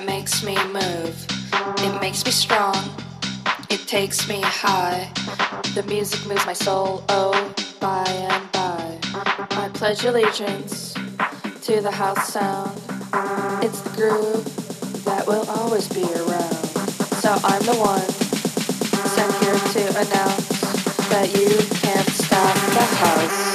that makes me move. It makes me strong. It takes me high. The music moves my soul, oh, by and by. I pledge allegiance to the house sound. It's the groove that will always be around. So I'm the one sent here to announce that you can't stop the house.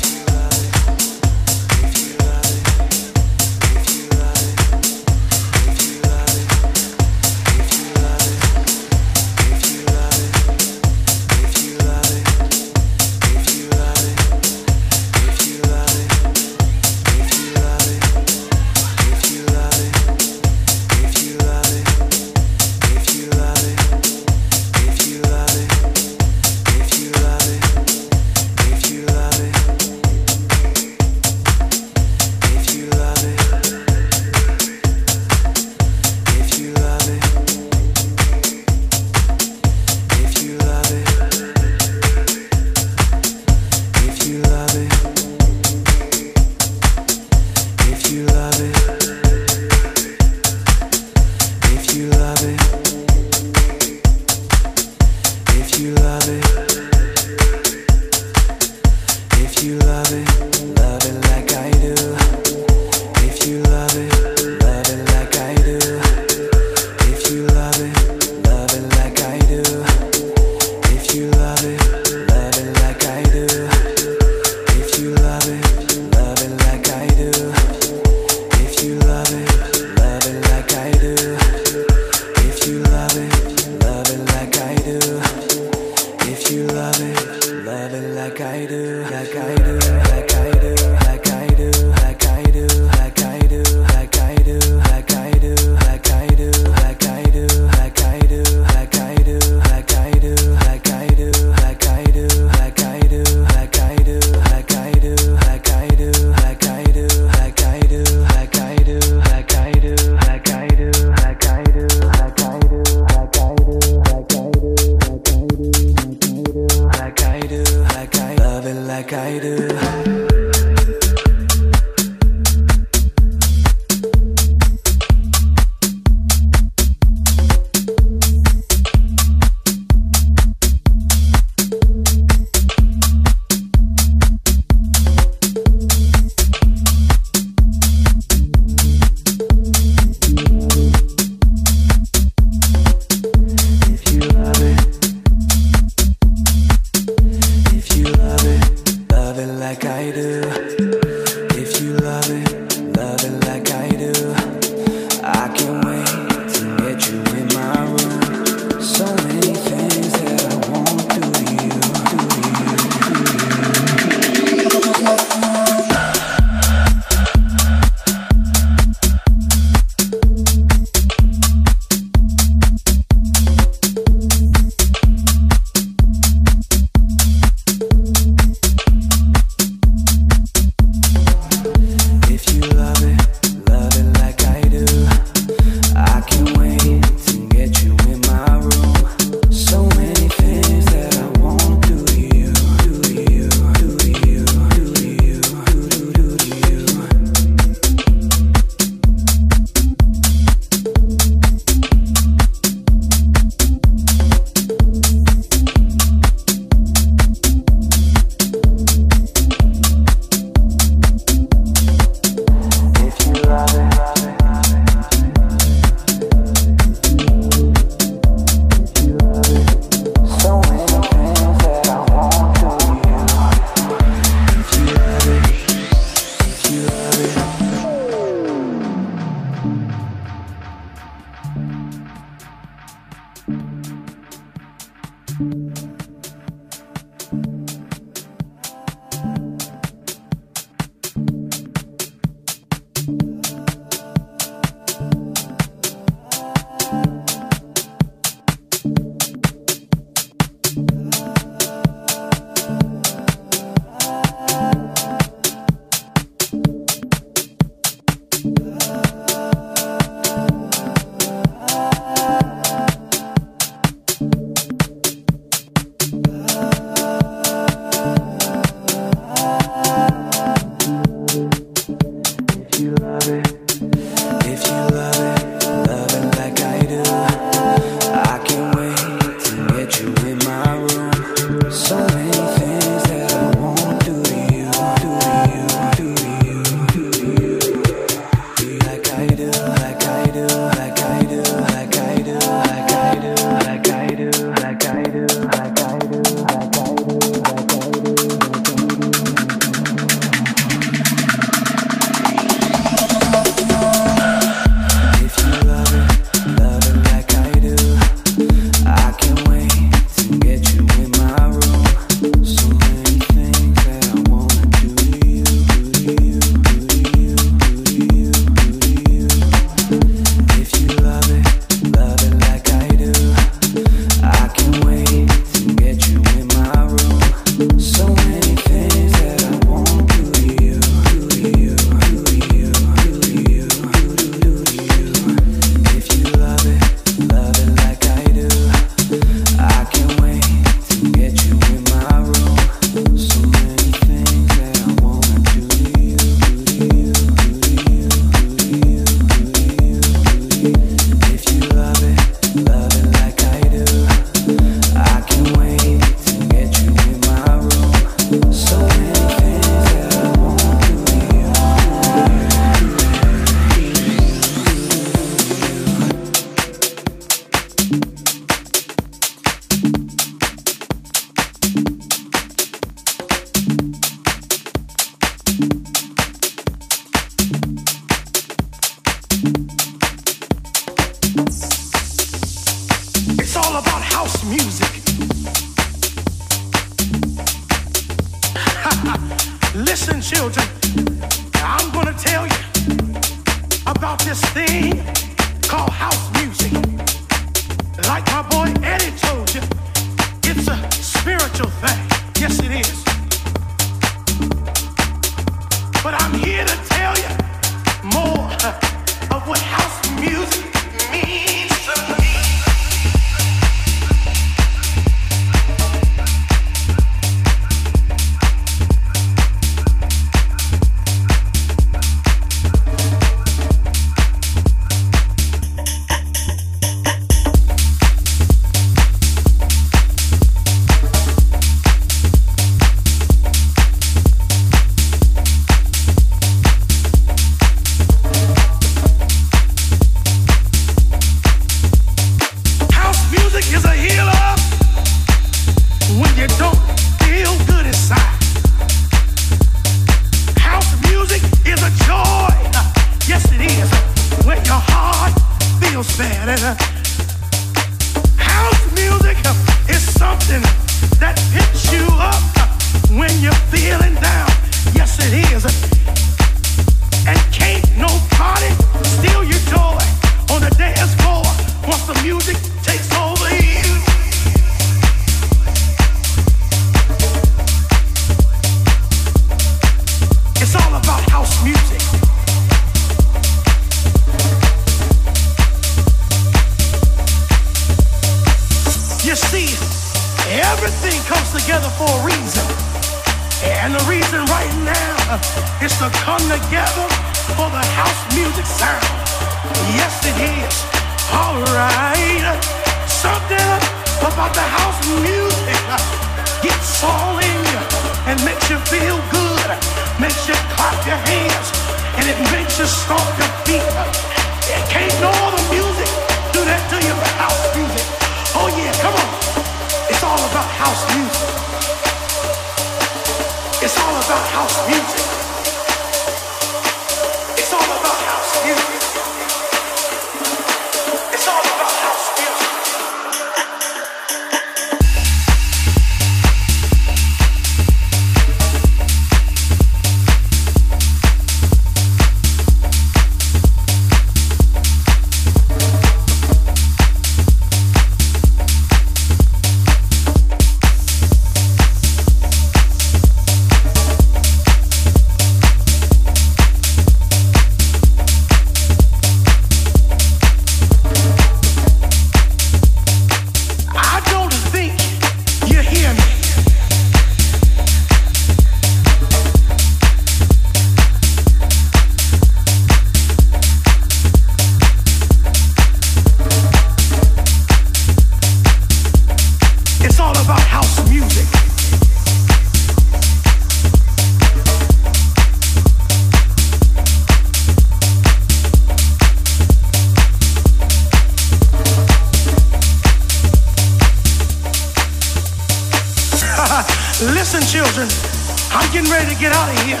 Get out of here,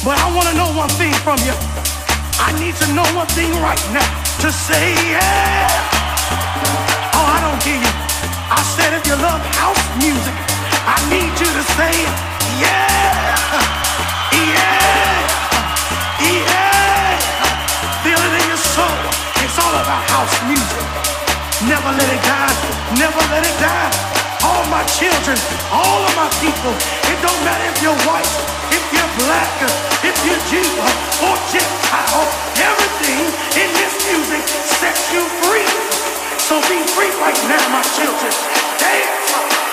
but I want to know one thing from you. I need to know one thing right now to say yeah. Oh, I don't hear you. I said if you love house music, I need you to say yeah, yeah, yeah. Feel it in your soul. It's all about house music. Never let it die. Never let it die all my children, all of my people. It don't matter if you're white, if you're black, if you're Jew or Gentile. Everything in this music sets you free. So be free right now, my children. Dance,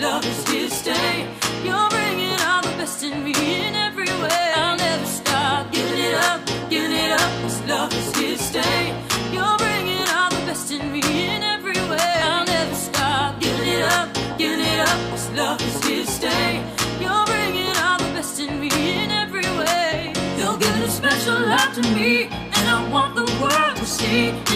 love is here to stay. You're bringing out the best in me in every way. I'll never stop giving it up, giving it up. This love is here to stay. You're bringing out the best in me in every way. I'll never stop giving it up, giving it up. This love is here to stay. You're bringing out the best in me in every way. You're giving a special love to me, and I want the world to see.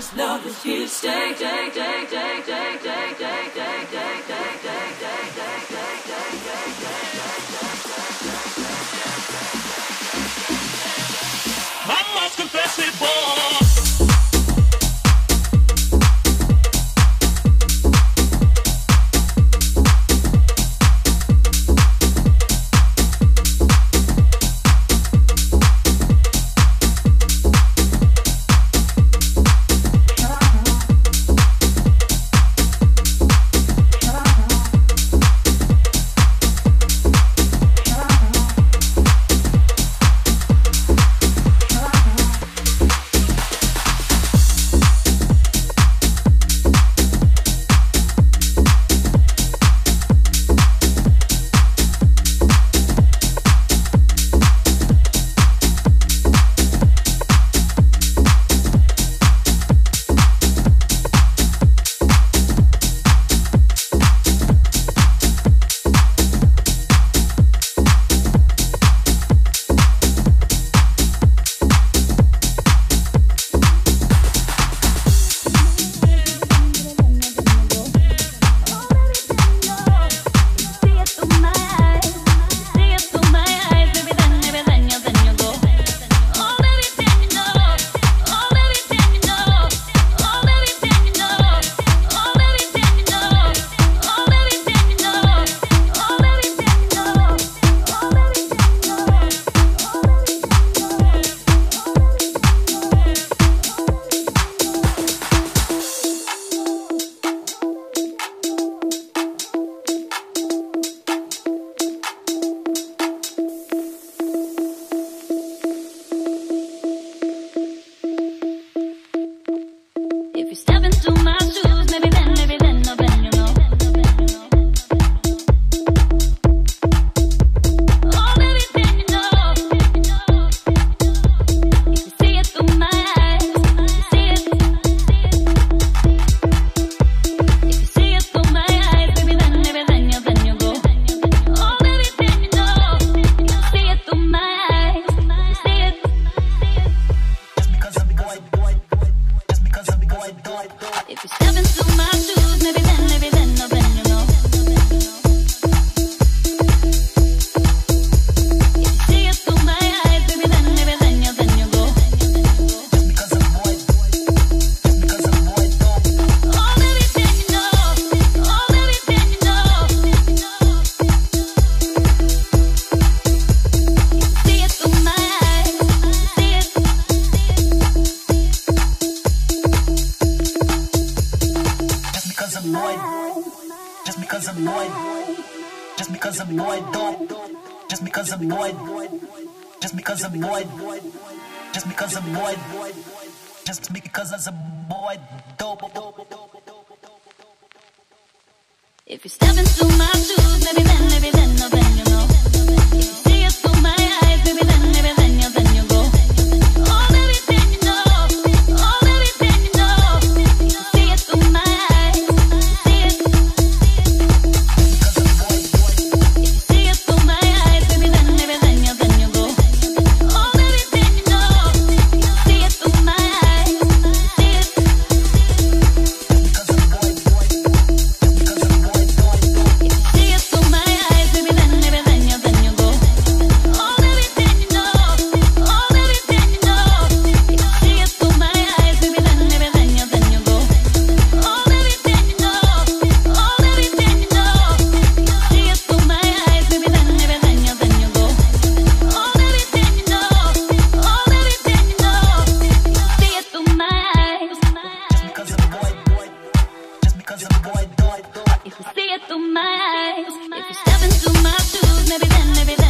This love is here to stay. stay, stay, stay, stay, stay, Cause the boy don't. If you see it through my eyes, if you step into my shoes, maybe then, maybe then.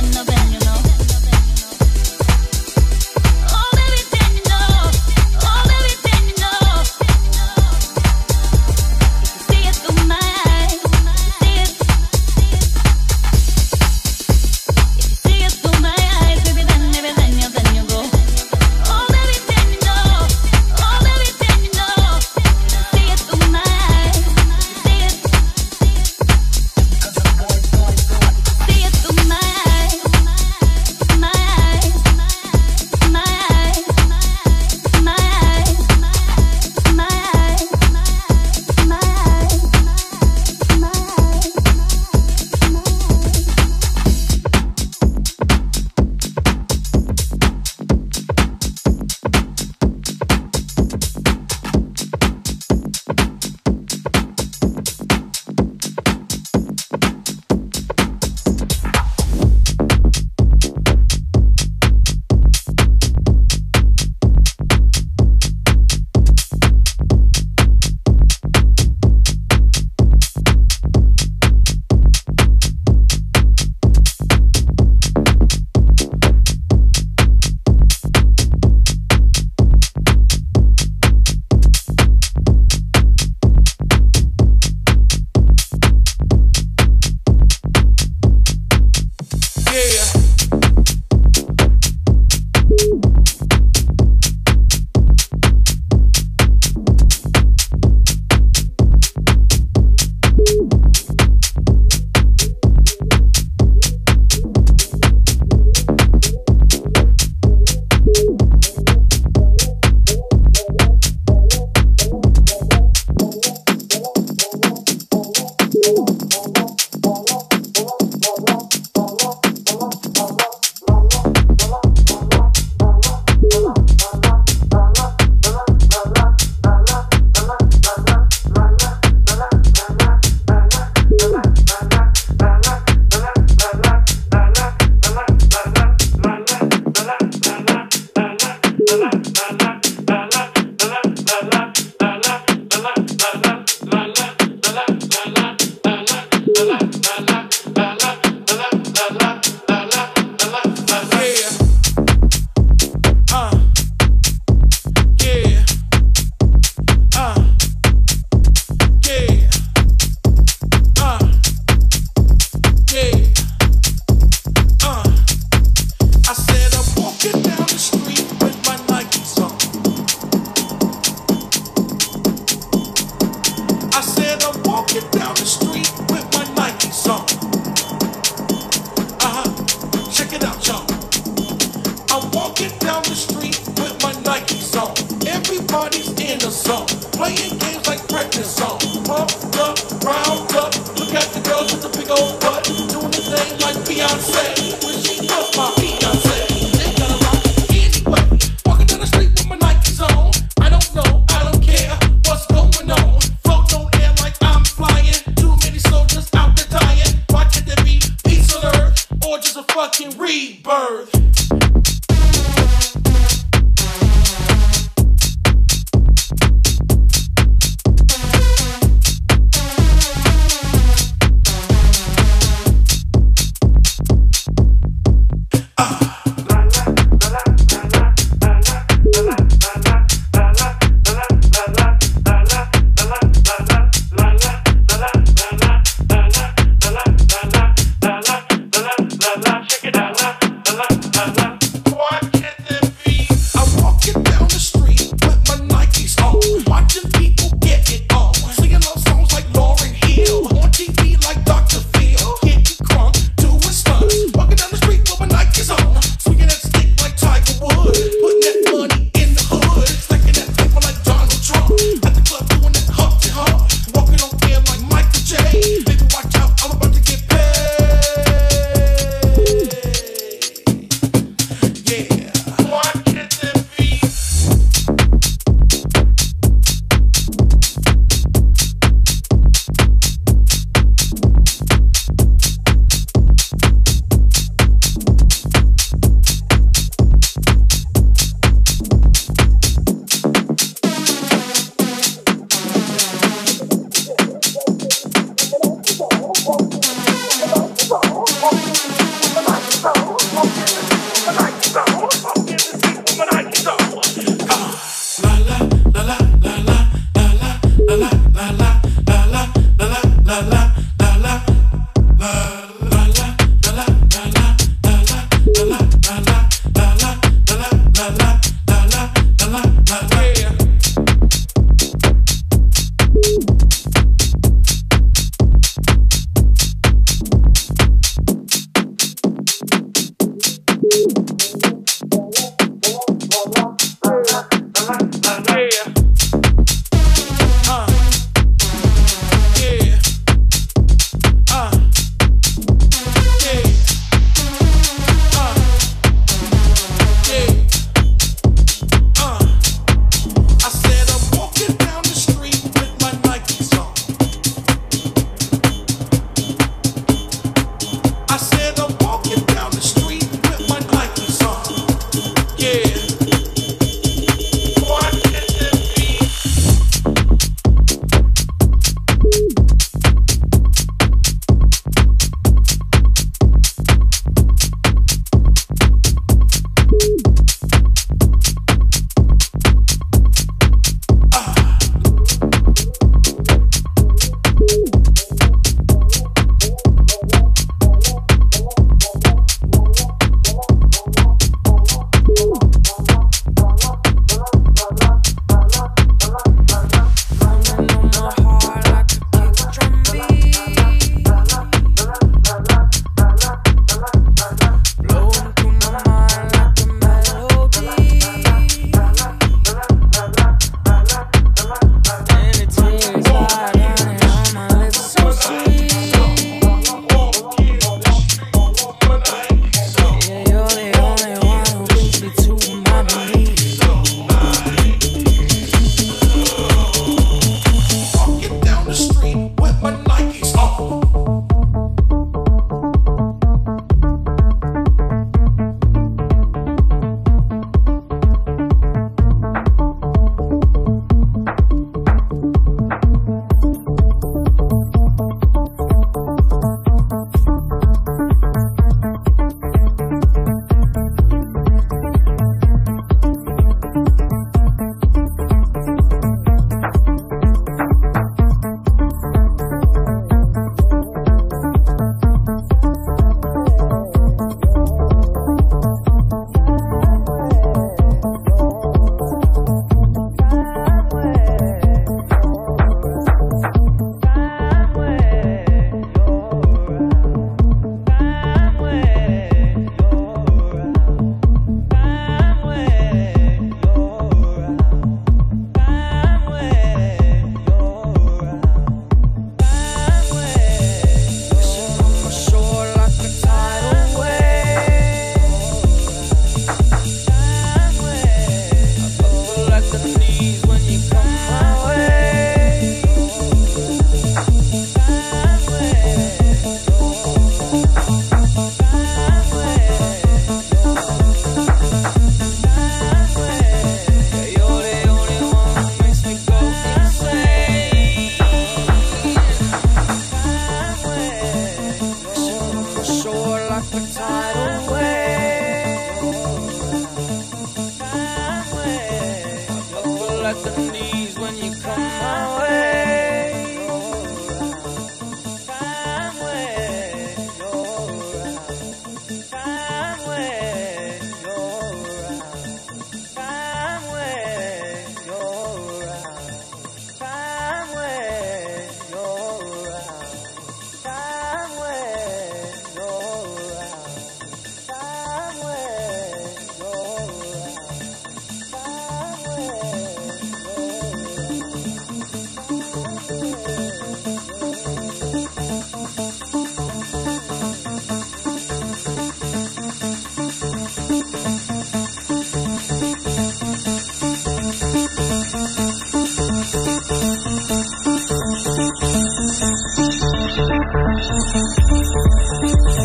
Thank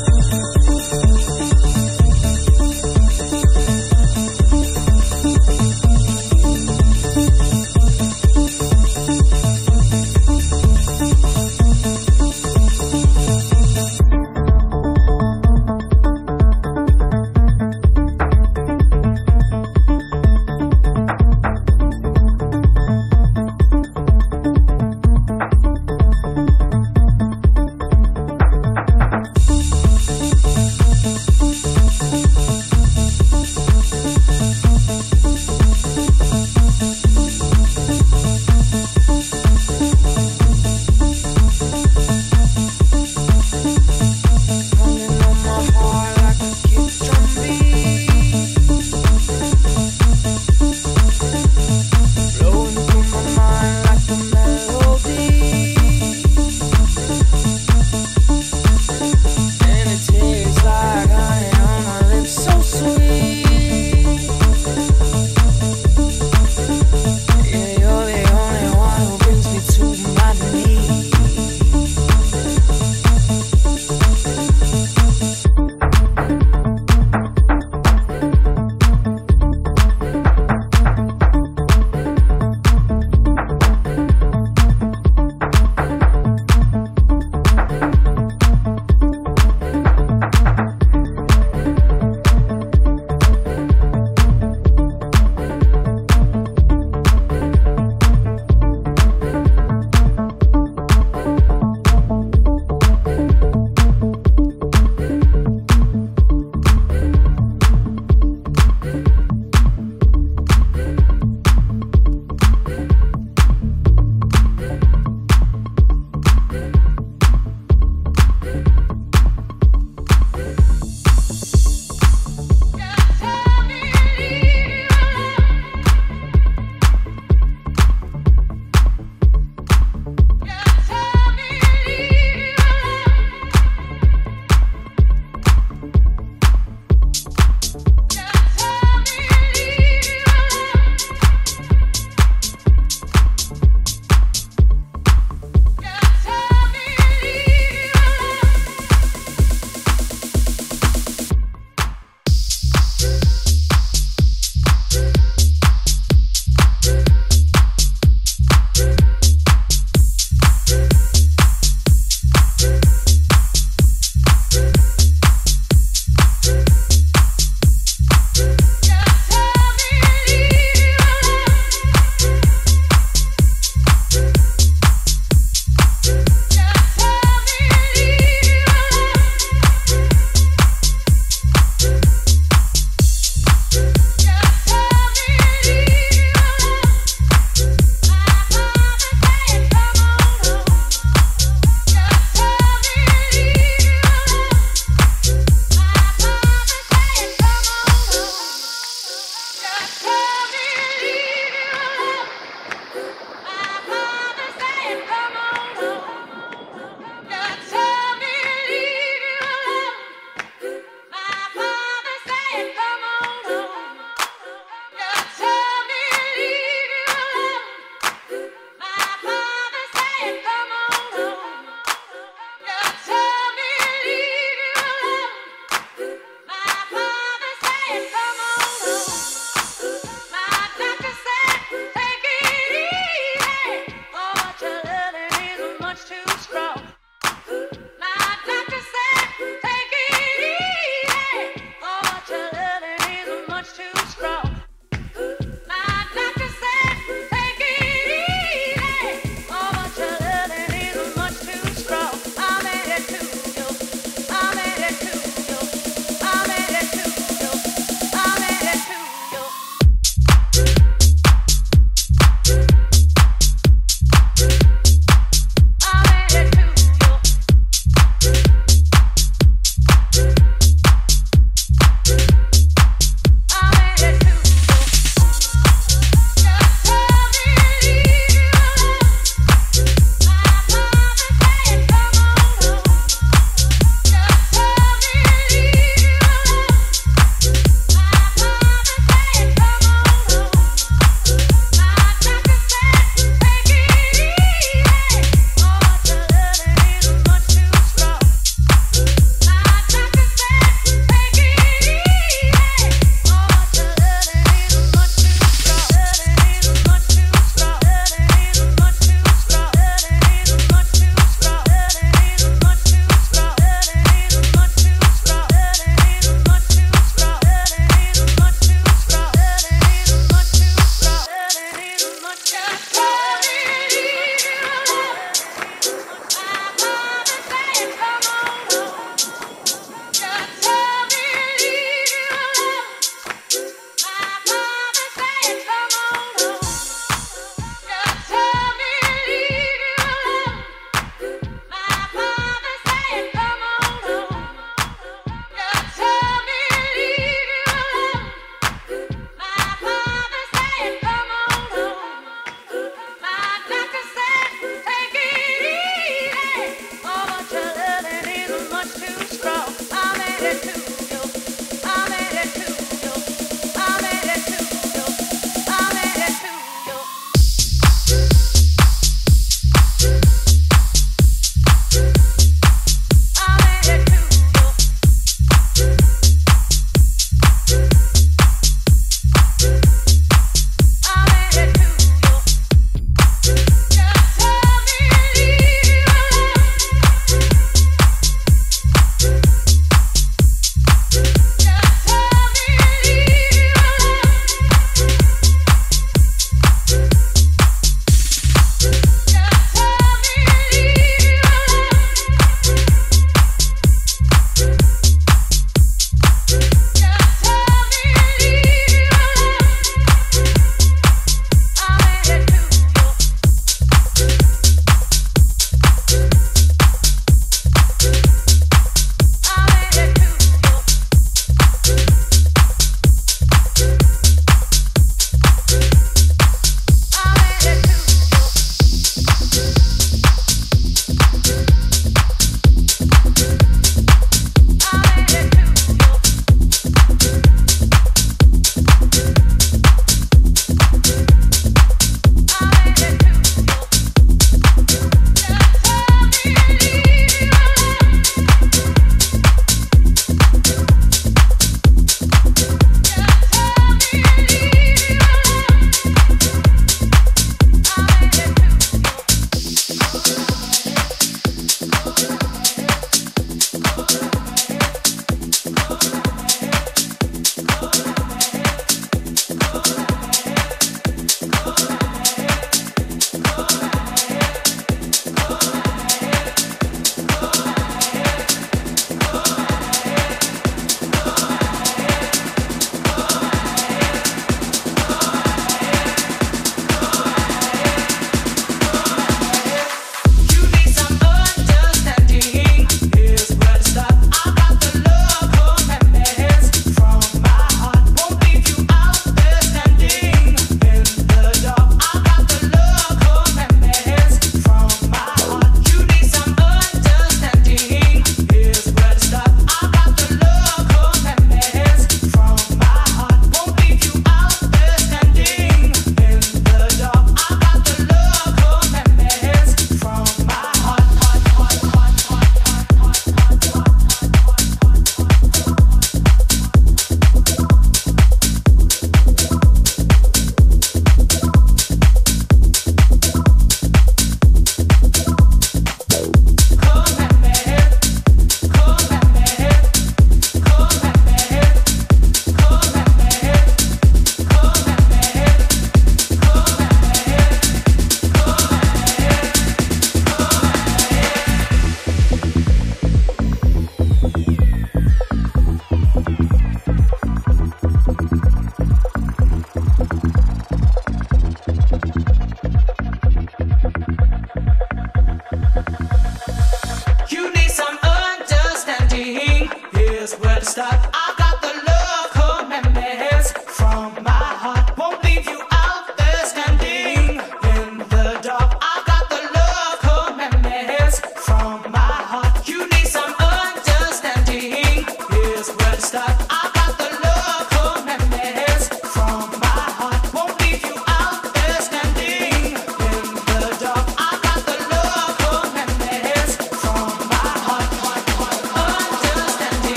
you.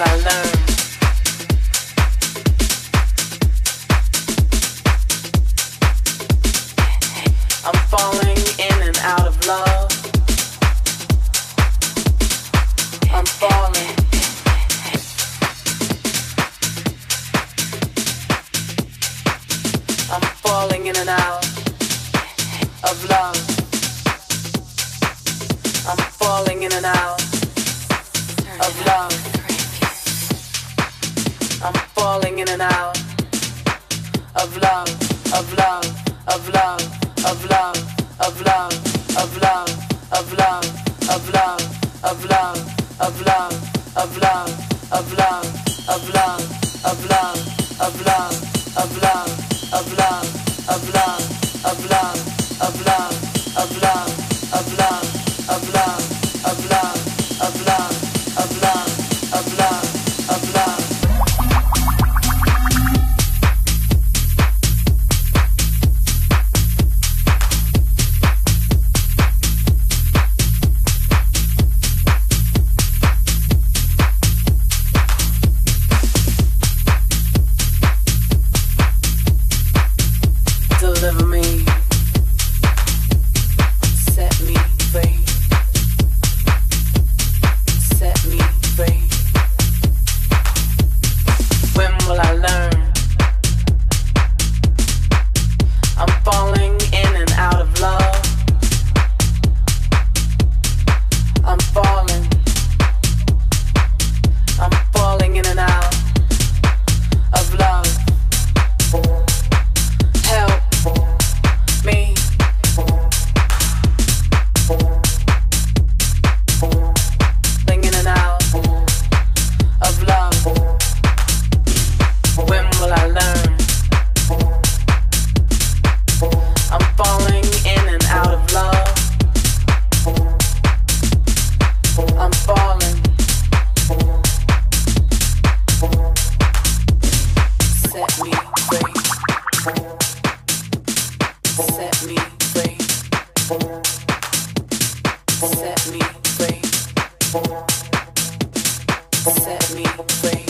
all I learned. Set me free. Set me free.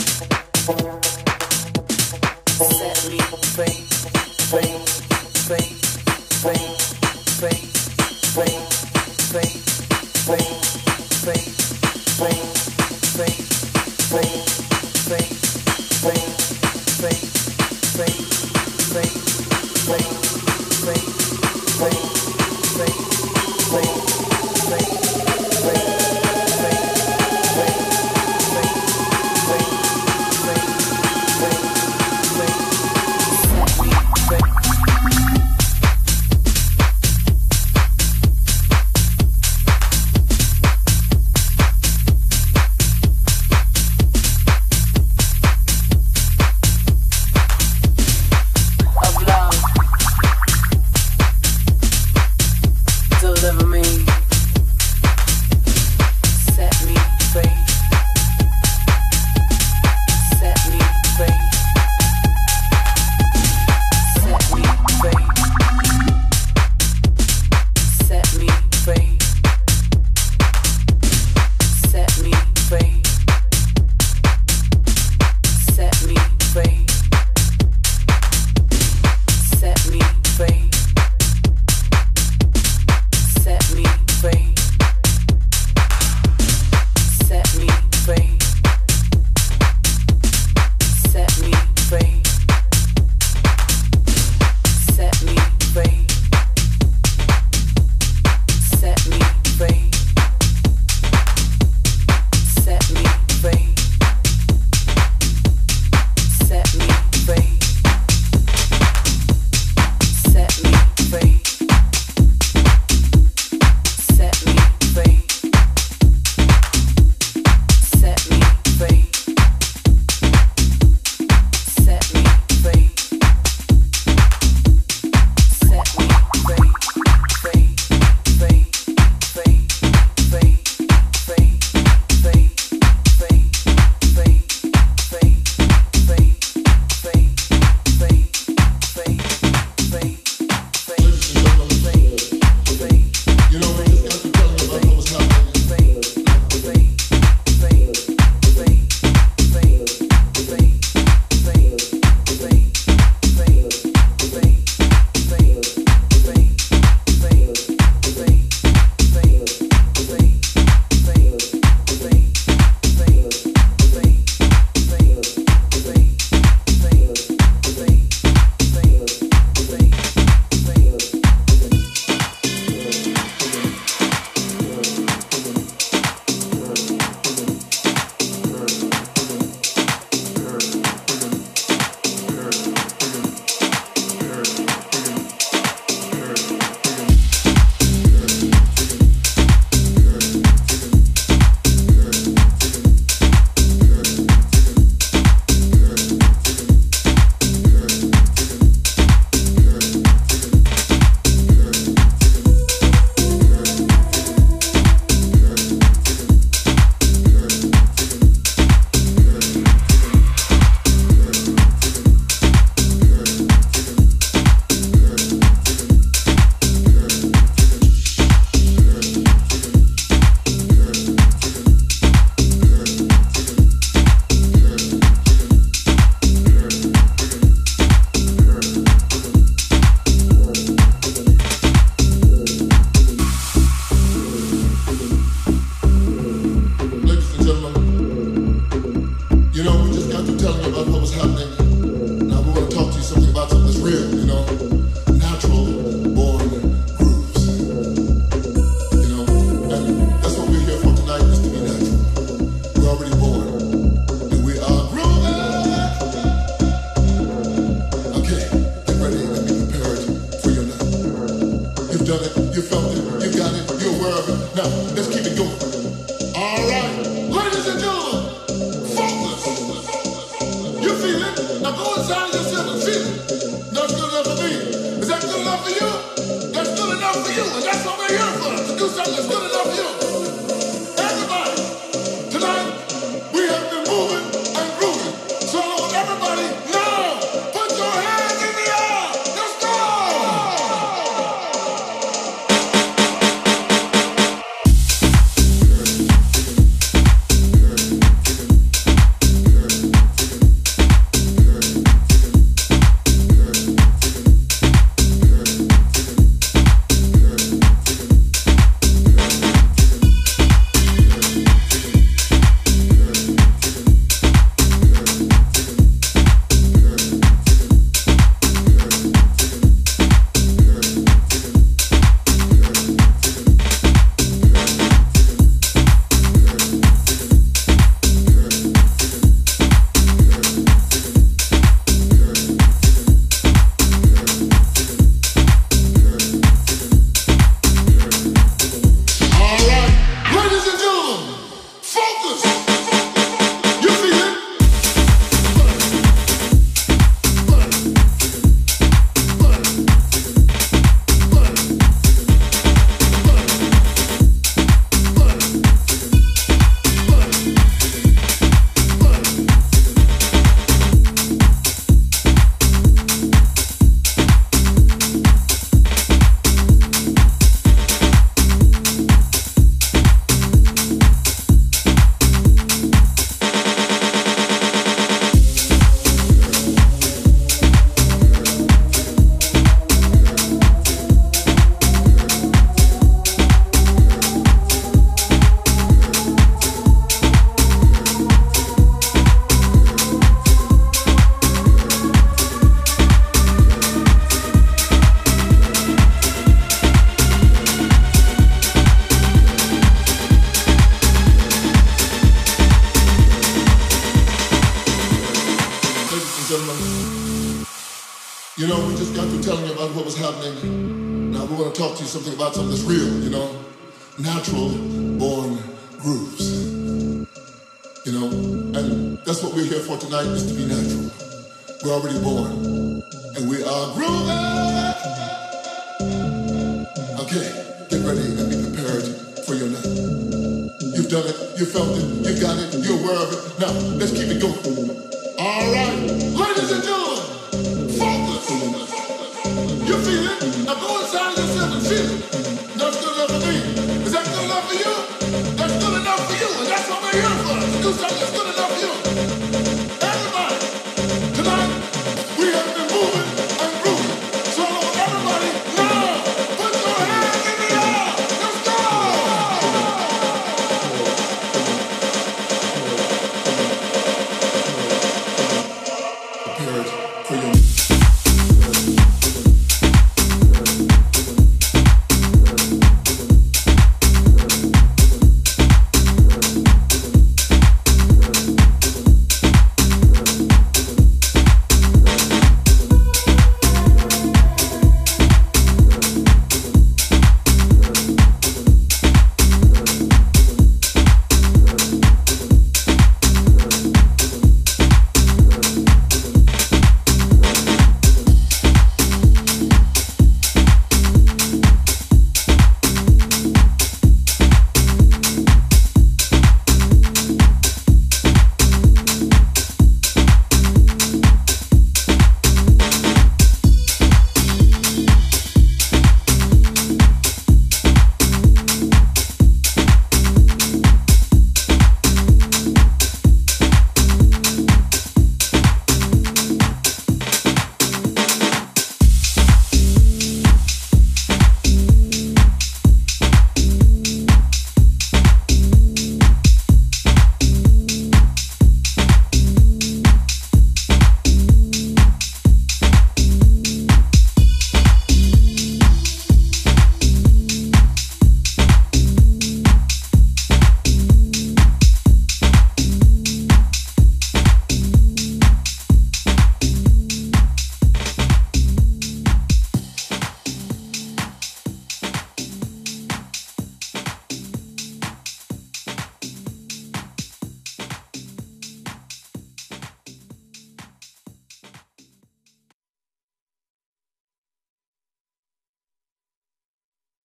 done it, you felt it, you got it, you're aware of it. Now, let's keep it going. All right.